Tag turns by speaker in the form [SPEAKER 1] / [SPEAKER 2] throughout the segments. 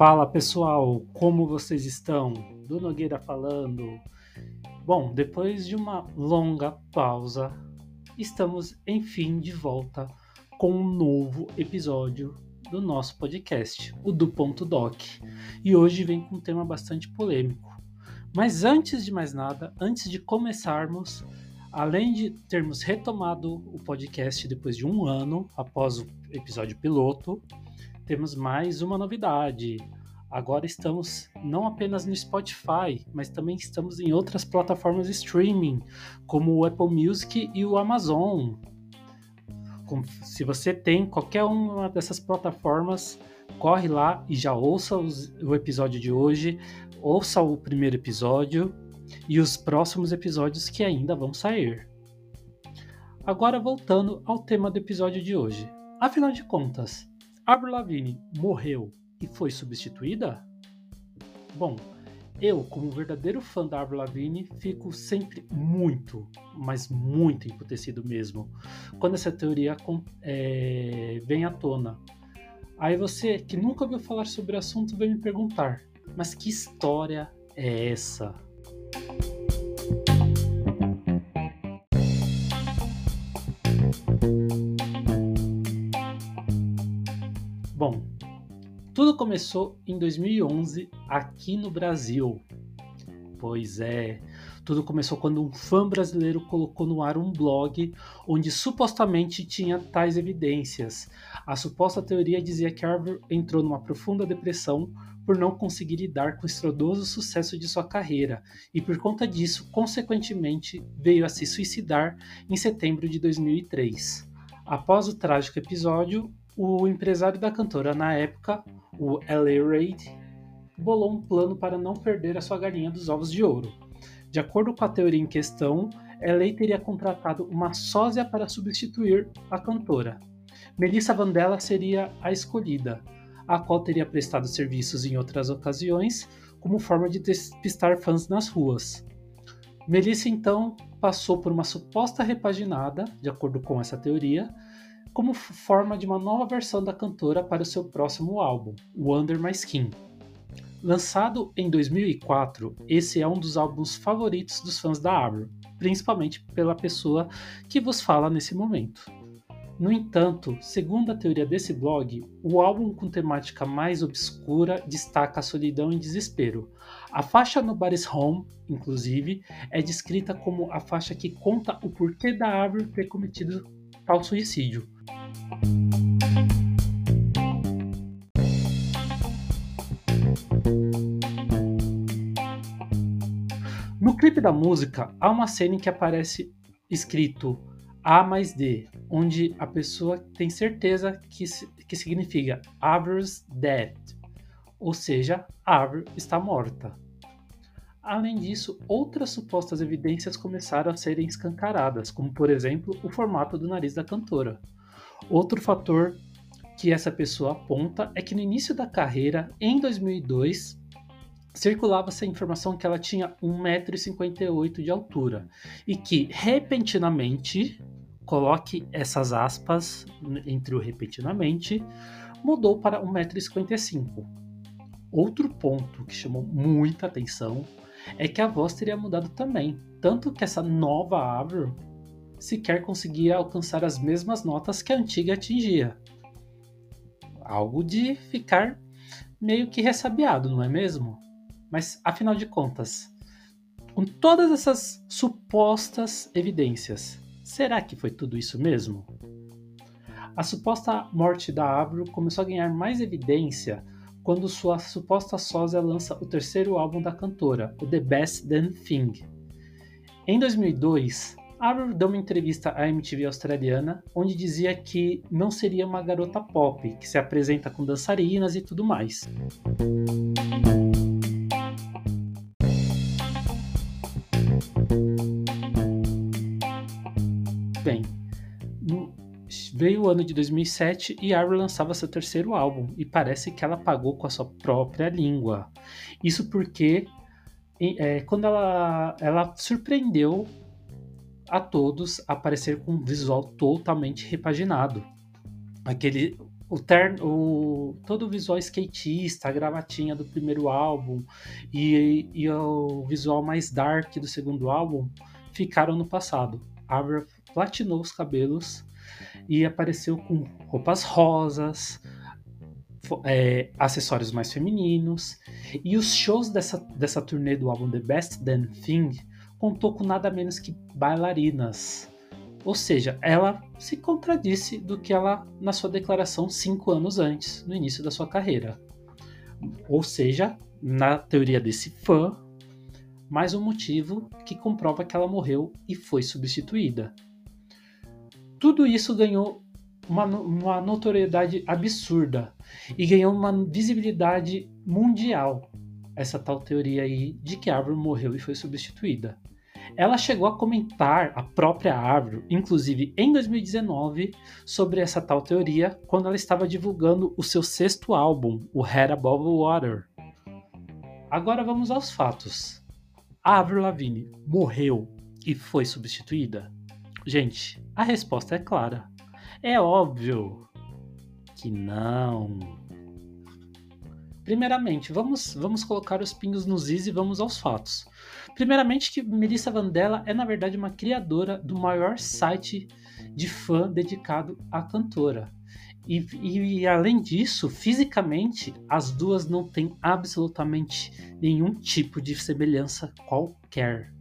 [SPEAKER 1] Fala pessoal, como vocês estão? Do Nogueira falando. Bom, depois de uma longa pausa, estamos enfim de volta com um novo episódio do nosso podcast, o do Ponto Doc. E hoje vem com um tema bastante polêmico. Mas antes de mais nada, antes de começarmos, além de termos retomado o podcast depois de um ano após o episódio piloto, temos mais uma novidade. Agora estamos não apenas no Spotify, mas também estamos em outras plataformas de streaming, como o Apple Music e o Amazon. Se você tem qualquer uma dessas plataformas, corre lá e já ouça o episódio de hoje, ouça o primeiro episódio e os próximos episódios que ainda vão sair. Agora voltando ao tema do episódio de hoje. Afinal de contas, Avril Lavigne morreu e foi substituída? Bom, eu, como verdadeiro fã da Avril Lavigne, fico sempre muito, mas muito emputecido mesmo, quando essa teoria é, vem à tona. Aí você, que nunca ouviu falar sobre o assunto, vem me perguntar, mas que história é essa? Começou em 2011 aqui no Brasil. Pois é, tudo começou quando um fã brasileiro colocou no ar um blog onde supostamente tinha tais evidências. A suposta teoria dizia que Arthur entrou numa profunda depressão por não conseguir lidar com o estrondoso sucesso de sua carreira e por conta disso, consequentemente, veio a se suicidar em setembro de 2003. Após o trágico episódio, o empresário da cantora na época, o L.A. Reid, bolou um plano para não perder a sua galinha dos ovos de ouro. De acordo com a teoria em questão, L.A. teria contratado uma sósia para substituir a cantora. Melissa Vandella seria a escolhida, a qual teria prestado serviços em outras ocasiões como forma de despistar fãs nas ruas. Melissa então passou por uma suposta repaginada, de acordo com essa teoria, como forma de uma nova versão da cantora para o seu próximo álbum, Wonder My Skin. Lançado em 2004, esse é um dos álbuns favoritos dos fãs da Avril, principalmente pela pessoa que vos fala nesse momento. No entanto, segundo a teoria desse blog, o álbum com temática mais obscura destaca a solidão e desespero. A faixa Nobody's Home, inclusive, é descrita como a faixa que conta o porquê da Avril ter cometido tal suicídio. No clipe da música, há uma cena em que aparece escrito A mais D, onde a pessoa tem certeza que, que significa Avril's dead, ou seja, Avril está morta. Além disso, outras supostas evidências começaram a serem escancaradas, como por exemplo o formato do nariz da cantora. Outro fator que essa pessoa aponta é que no início da carreira, em 2002, circulava-se a informação que ela tinha 1,58m de altura e que repentinamente, coloque essas aspas entre o repentinamente, mudou para 1,55m. Outro ponto que chamou muita atenção é que a voz teria mudado também, tanto que essa nova Avril sequer conseguia alcançar as mesmas notas que a antiga atingia. Algo de ficar meio que ressabiado, não é mesmo? Mas afinal de contas, com todas essas supostas evidências, será que foi tudo isso mesmo? A suposta morte da Avril começou a ganhar mais evidência quando sua suposta sósia lança o terceiro álbum da cantora, o The Best Damn Thing. Em 2002, Avril deu uma entrevista à MTV australiana, onde dizia que não seria uma garota pop, que se apresenta com dançarinas e tudo mais. Veio o ano de 2007 e Avril lançava seu terceiro álbum, e parece que ela pagou com a sua própria língua. Isso porque é, quando ela, ela surpreendeu a todos aparecer com um visual totalmente repaginado. Aquele o, terno, o todo o visual skatista, a gravatinha do primeiro álbum e, e o visual mais dark do segundo álbum ficaram no passado. Avril platinou os cabelos e apareceu com roupas rosas, é, acessórios mais femininos. E os shows dessa, dessa turnê do álbum The Best Damn Thing contou com nada menos que bailarinas. Ou seja, ela se contradisse do que ela na sua declaração cinco anos antes, no início da sua carreira. Ou seja, na teoria desse fã, mais um motivo que comprova que ela morreu e foi substituída. Tudo isso ganhou uma, uma notoriedade absurda e ganhou uma visibilidade mundial. Essa tal teoria aí de que a árvore morreu e foi substituída. Ela chegou a comentar a própria árvore, inclusive em 2019, sobre essa tal teoria quando ela estava divulgando o seu sexto álbum, o Head Above Water. Agora vamos aos fatos. A Avril Lavigne morreu e foi substituída? Gente, a resposta é clara. É óbvio que não. Primeiramente, vamos, vamos colocar os pingos nos is e vamos aos fatos. Primeiramente, que Melissa Vandella é na verdade uma criadora do maior site de fã dedicado à cantora. E, e, e, além disso, fisicamente, as duas não têm absolutamente nenhum tipo de semelhança qualquer.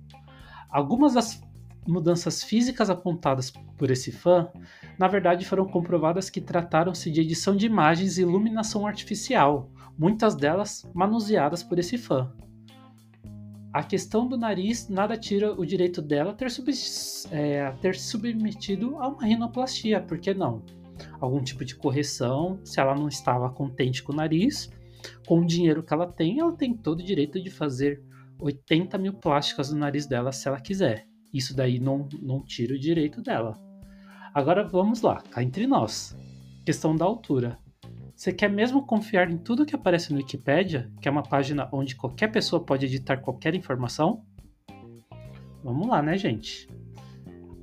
[SPEAKER 1] Algumas das mudanças físicas apontadas por esse fã, na verdade foram comprovadas que trataram-se de edição de imagens e iluminação artificial, muitas delas manuseadas por esse fã. A questão do nariz nada tira o direito dela ter, sub, é, ter submetido a uma rinoplastia, por que não? Algum tipo de correção, se ela não estava contente com o nariz, com o dinheiro que ela tem, ela tem todo o direito de fazer 80 mil plásticas no nariz dela se ela quiser. Isso daí não, não tira o direito dela. Agora vamos lá, cá entre nós. Questão da altura. Você quer mesmo confiar em tudo que aparece no Wikipedia, que é uma página onde qualquer pessoa pode editar qualquer informação? Vamos lá, né, gente?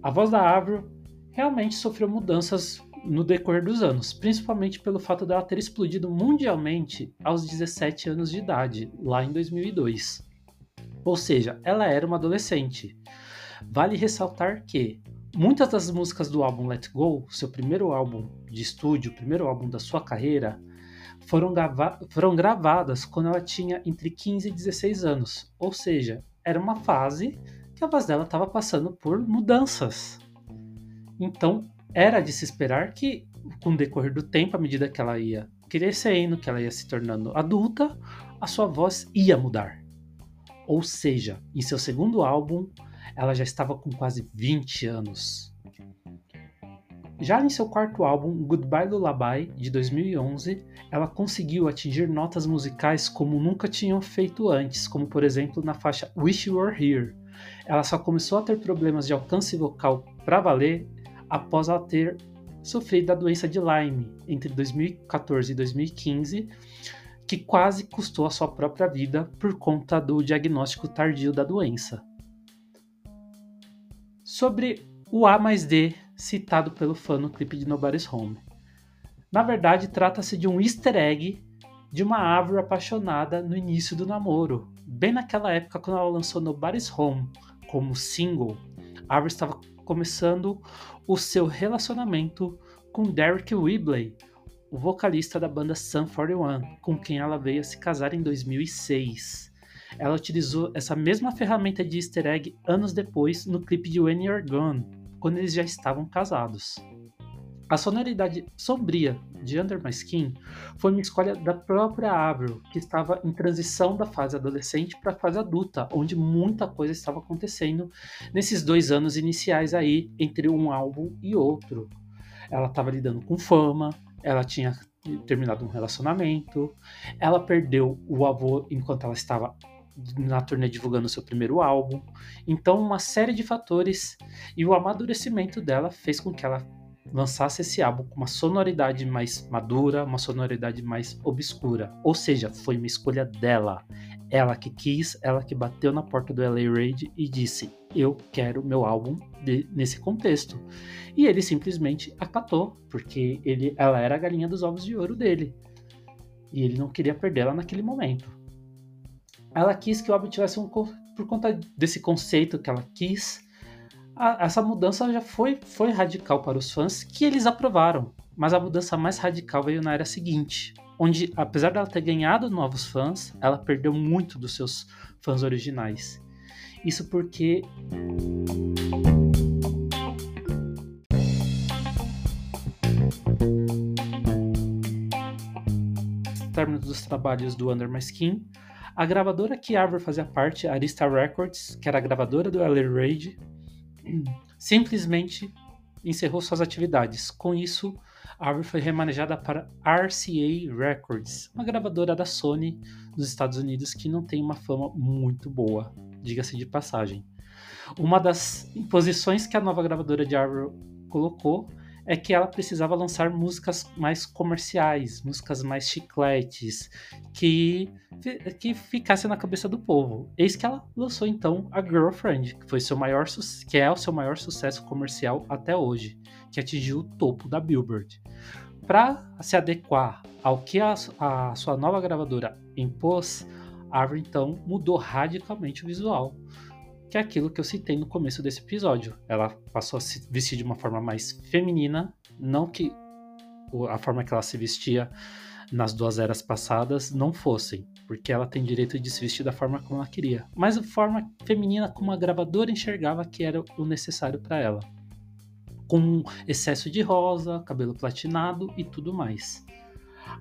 [SPEAKER 1] A voz da Avril realmente sofreu mudanças no decorrer dos anos, principalmente pelo fato dela ter explodido mundialmente aos 17 anos de idade, lá em 2002. Ou seja, ela era uma adolescente. Vale ressaltar que muitas das músicas do álbum Let Go, seu primeiro álbum de estúdio, primeiro álbum da sua carreira, foram, grava foram gravadas quando ela tinha entre 15 e 16 anos. Ou seja, era uma fase que a voz dela estava passando por mudanças. Então, era de se esperar que, com o decorrer do tempo, à medida que ela ia crescendo, que ela ia se tornando adulta, a sua voz ia mudar. Ou seja, em seu segundo álbum, ela já estava com quase 20 anos. Já em seu quarto álbum, Goodbye Lullaby, de 2011, ela conseguiu atingir notas musicais como nunca tinham feito antes, como por exemplo na faixa Wish You Were Here. Ela só começou a ter problemas de alcance vocal para valer após ela ter sofrido da doença de Lyme entre 2014 e 2015, que quase custou a sua própria vida por conta do diagnóstico tardio da doença sobre o A mais D citado pelo fã no clipe de Nobody's Home. Na verdade, trata-se de um easter egg de uma árvore apaixonada no início do namoro. Bem naquela época, quando ela lançou Nobody's Home como single, a árvore estava começando o seu relacionamento com Derek Whibley, o vocalista da banda Sun 41, com quem ela veio a se casar em 2006 ela utilizou essa mesma ferramenta de easter egg anos depois no clipe de When You're Gone, quando eles já estavam casados. A sonoridade sombria de Under My Skin foi uma escolha da própria Avril, que estava em transição da fase adolescente para a fase adulta, onde muita coisa estava acontecendo nesses dois anos iniciais aí entre um álbum e outro. Ela estava lidando com fama, ela tinha terminado um relacionamento, ela perdeu o avô enquanto ela estava na turnê divulgando seu primeiro álbum. Então, uma série de fatores e o amadurecimento dela fez com que ela lançasse esse álbum com uma sonoridade mais madura, uma sonoridade mais obscura. Ou seja, foi uma escolha dela. Ela que quis, ela que bateu na porta do LA Raid e disse: eu quero meu álbum de, nesse contexto. E ele simplesmente acatou, porque ele, ela era a galinha dos ovos de ouro dele. E ele não queria perdê-la naquele momento. Ela quis que o álbum tivesse um. Por conta desse conceito que ela quis, a, essa mudança já foi, foi radical para os fãs, que eles aprovaram. Mas a mudança mais radical veio na era seguinte, onde, apesar dela ter ganhado novos fãs, ela perdeu muito dos seus fãs originais. Isso porque. Término dos trabalhos do Under My Skin, a gravadora que Arthur fazia parte, Arista Records, que era a gravadora do LA Raid, simplesmente encerrou suas atividades. Com isso, Arthur foi remanejada para RCA Records, uma gravadora da Sony dos Estados Unidos que não tem uma fama muito boa, diga-se de passagem. Uma das imposições que a nova gravadora de Arthur colocou é que ela precisava lançar músicas mais comerciais, músicas mais chicletes, que, que ficassem na cabeça do povo. Eis que ela lançou então a Girlfriend, que foi seu maior que é o seu maior sucesso comercial até hoje, que atingiu o topo da Billboard. Para se adequar ao que a, a sua nova gravadora impôs, Avril então mudou radicalmente o visual que é aquilo que eu citei no começo desse episódio. Ela passou a se vestir de uma forma mais feminina, não que a forma que ela se vestia nas duas eras passadas não fossem, porque ela tem direito de se vestir da forma como ela queria, mas a forma feminina como a gravadora enxergava que era o necessário para ela. Com excesso de rosa, cabelo platinado e tudo mais.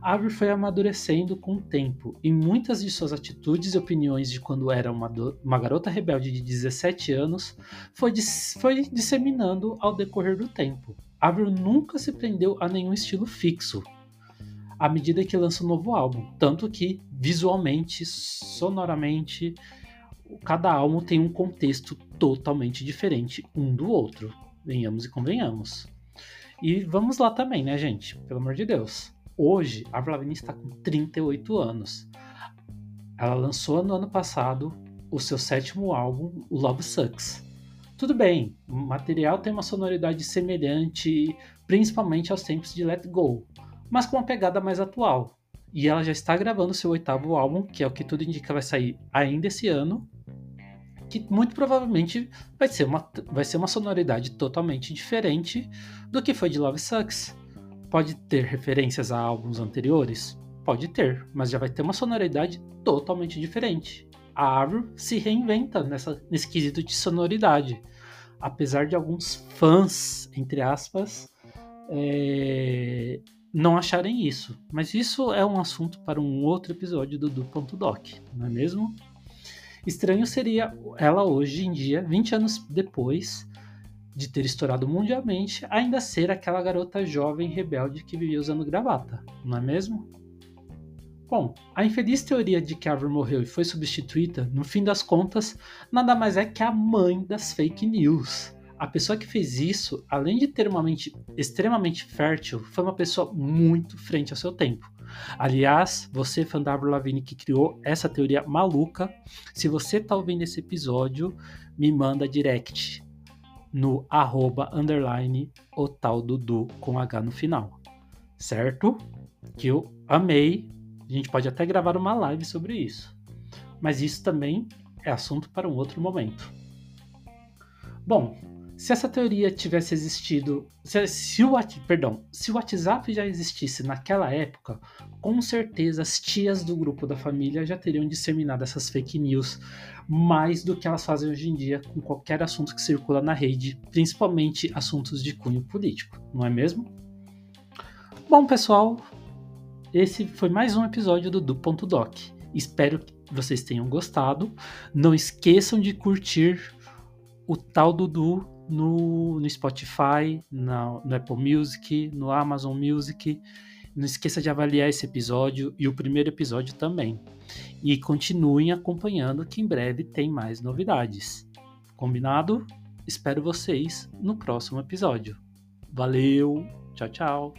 [SPEAKER 1] Avery foi amadurecendo com o tempo, e muitas de suas atitudes e opiniões de quando era uma, uma garota rebelde de 17 anos foi, foi disseminando ao decorrer do tempo. Avery nunca se prendeu a nenhum estilo fixo, à medida que lança um novo álbum, tanto que visualmente, sonoramente, cada álbum tem um contexto totalmente diferente um do outro. Venhamos e convenhamos. E vamos lá também, né, gente? Pelo amor de Deus. Hoje, a Avril está com 38 anos. Ela lançou no ano passado o seu sétimo álbum, o Love Sucks. Tudo bem, o material tem uma sonoridade semelhante, principalmente aos tempos de Let Go, mas com uma pegada mais atual. E ela já está gravando seu oitavo álbum, que é o que tudo indica vai sair ainda esse ano, que muito provavelmente vai ser uma, vai ser uma sonoridade totalmente diferente do que foi de Love Sucks. Pode ter referências a álbuns anteriores? Pode ter, mas já vai ter uma sonoridade totalmente diferente. A Avril se reinventa nessa, nesse quesito de sonoridade. Apesar de alguns fãs, entre aspas, é, não acharem isso. Mas isso é um assunto para um outro episódio do Do.doc, não é mesmo? Estranho seria ela hoje em dia, 20 anos depois, de ter estourado mundialmente, ainda ser aquela garota jovem rebelde que vivia usando gravata, não é mesmo? Bom, a infeliz teoria de que Avril morreu e foi substituída, no fim das contas, nada mais é que a mãe das fake news. A pessoa que fez isso, além de ter uma mente extremamente fértil, foi uma pessoa muito frente ao seu tempo. Aliás, você, fã da Avril Lavigne, que criou essa teoria maluca, se você está ouvindo esse episódio, me manda direct no arroba underline o tal Dudu com H no final. Certo? Que eu amei. A gente pode até gravar uma live sobre isso. Mas isso também é assunto para um outro momento. Bom, se essa teoria tivesse existido, se, se, o, perdão, se o WhatsApp já existisse naquela época, com certeza as tias do grupo da família já teriam disseminado essas fake news mais do que elas fazem hoje em dia com qualquer assunto que circula na rede, principalmente assuntos de cunho político, não é mesmo? Bom, pessoal, esse foi mais um episódio do Do.doc. Espero que vocês tenham gostado. Não esqueçam de curtir o tal Dudu no, no Spotify, no, no Apple Music, no Amazon Music. Não esqueça de avaliar esse episódio e o primeiro episódio também. E continuem acompanhando que em breve tem mais novidades. Combinado? Espero vocês no próximo episódio. Valeu, tchau, tchau.